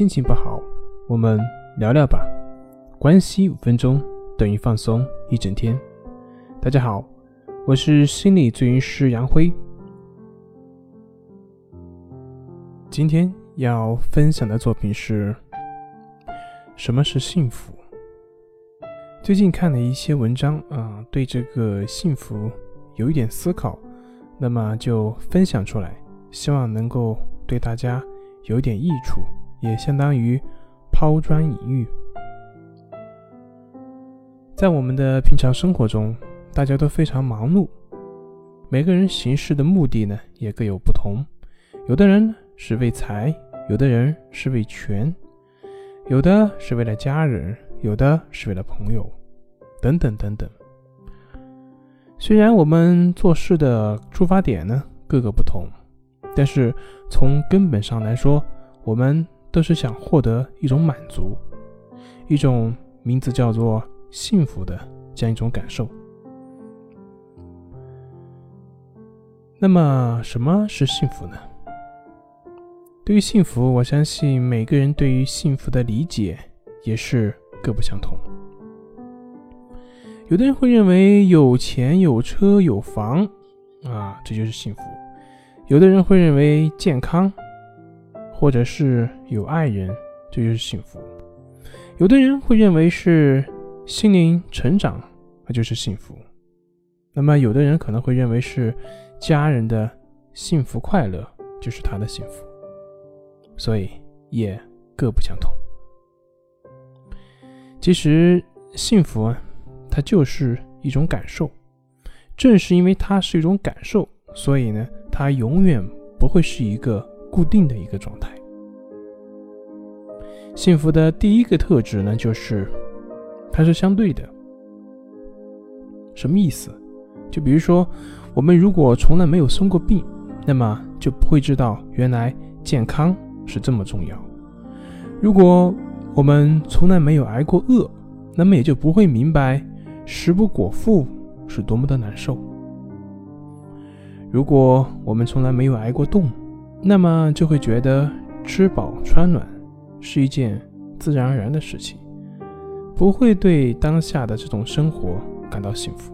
心情不好，我们聊聊吧。关系五分钟等于放松一整天。大家好，我是心理咨询师杨辉。今天要分享的作品是：什么是幸福？最近看了一些文章啊，对这个幸福有一点思考，那么就分享出来，希望能够对大家有点益处。也相当于抛砖引玉。在我们的平常生活中，大家都非常忙碌，每个人行事的目的呢也各有不同。有的人是为财，有的人是为权，有的是为了家人，有的是为了朋友，等等等等。虽然我们做事的出发点呢各个不同，但是从根本上来说，我们。都是想获得一种满足，一种名字叫做幸福的这样一种感受。那么，什么是幸福呢？对于幸福，我相信每个人对于幸福的理解也是各不相同。有的人会认为有钱、有车、有房啊，这就是幸福；有的人会认为健康。或者是有爱人，这就是幸福。有的人会认为是心灵成长，那就是幸福。那么有的人可能会认为是家人的幸福快乐，就是他的幸福。所以也各不相同。其实幸福啊，它就是一种感受。正是因为它是一种感受，所以呢，它永远不会是一个。固定的一个状态。幸福的第一个特质呢，就是它是相对的。什么意思？就比如说，我们如果从来没有生过病，那么就不会知道原来健康是这么重要；如果我们从来没有挨过饿，那么也就不会明白食不果腹是多么的难受；如果我们从来没有挨过冻，那么就会觉得吃饱穿暖是一件自然而然的事情，不会对当下的这种生活感到幸福。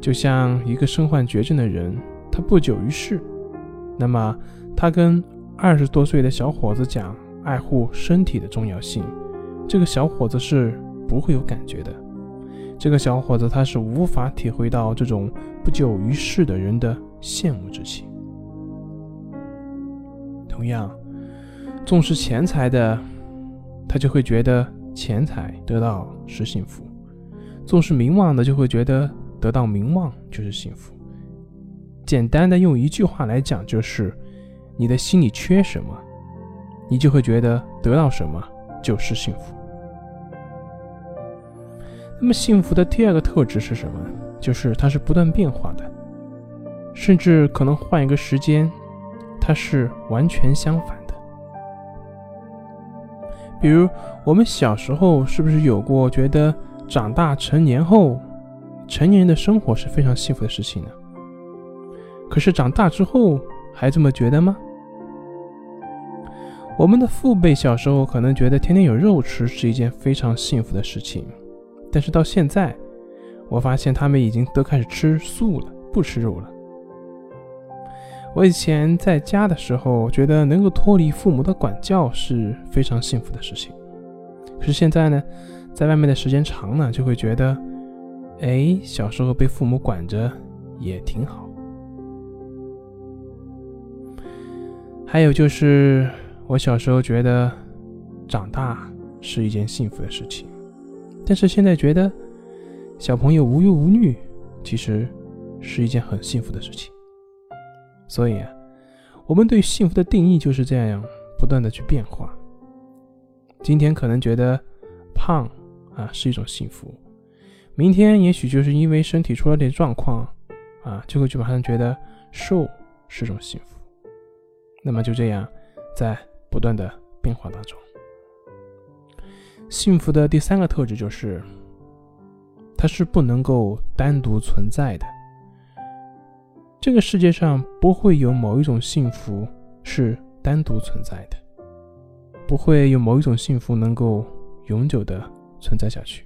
就像一个身患绝症的人，他不久于世，那么他跟二十多岁的小伙子讲爱护身体的重要性，这个小伙子是不会有感觉的。这个小伙子他是无法体会到这种不久于世的人的羡慕之情。同样，重视钱财的，他就会觉得钱财得到是幸福；重视名望的，就会觉得得到名望就是幸福。简单的用一句话来讲，就是你的心里缺什么，你就会觉得得到什么就是幸福。那么，幸福的第二个特质是什么？就是它是不断变化的，甚至可能换一个时间。它是完全相反的。比如，我们小时候是不是有过觉得长大成年后，成年人的生活是非常幸福的事情呢？可是长大之后还这么觉得吗？我们的父辈小时候可能觉得天天有肉吃是一件非常幸福的事情，但是到现在，我发现他们已经都开始吃素了，不吃肉了。我以前在家的时候，觉得能够脱离父母的管教是非常幸福的事情。可是现在呢，在外面的时间长了，就会觉得，哎，小时候被父母管着也挺好。还有就是，我小时候觉得长大是一件幸福的事情，但是现在觉得小朋友无忧无虑，其实是一件很幸福的事情。所以啊，我们对幸福的定义就是这样不断的去变化。今天可能觉得胖啊是一种幸福，明天也许就是因为身体出了点状况啊，就会去马上觉得瘦是种幸福。那么就这样，在不断的变化当中，幸福的第三个特质就是，它是不能够单独存在的。这个世界上不会有某一种幸福是单独存在的，不会有某一种幸福能够永久的存在下去。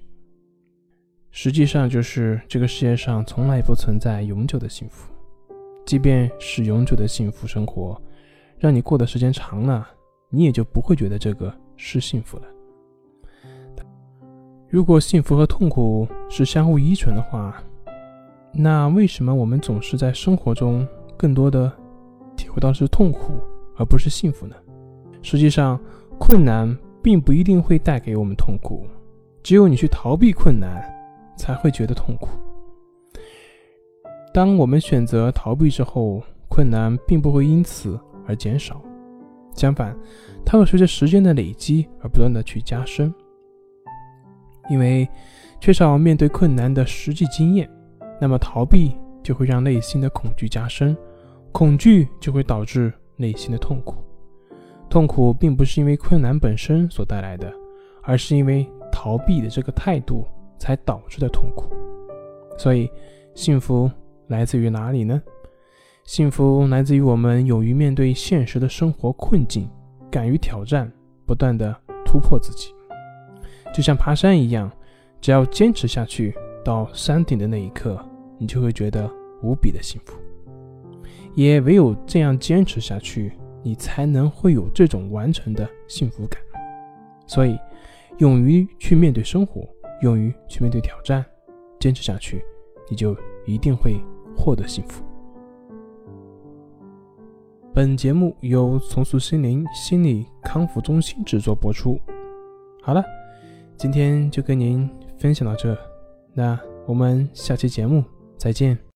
实际上，就是这个世界上从来不存在永久的幸福。即便是永久的幸福生活，让你过的时间长了，你也就不会觉得这个是幸福了。如果幸福和痛苦是相互依存的话，那为什么我们总是在生活中更多的体会到是痛苦而不是幸福呢？实际上，困难并不一定会带给我们痛苦，只有你去逃避困难。才会觉得痛苦。当我们选择逃避之后，困难并不会因此而减少，相反，它会随着时间的累积而不断的去加深。因为缺少面对困难的实际经验，那么逃避就会让内心的恐惧加深，恐惧就会导致内心的痛苦。痛苦并不是因为困难本身所带来的，而是因为逃避的这个态度。才导致的痛苦，所以幸福来自于哪里呢？幸福来自于我们勇于面对现实的生活困境，敢于挑战，不断的突破自己。就像爬山一样，只要坚持下去，到山顶的那一刻，你就会觉得无比的幸福。也唯有这样坚持下去，你才能会有这种完成的幸福感。所以，勇于去面对生活。勇于去面对挑战，坚持下去，你就一定会获得幸福。本节目由重塑心灵心理康复中心制作播出。好了，今天就跟您分享到这，那我们下期节目再见。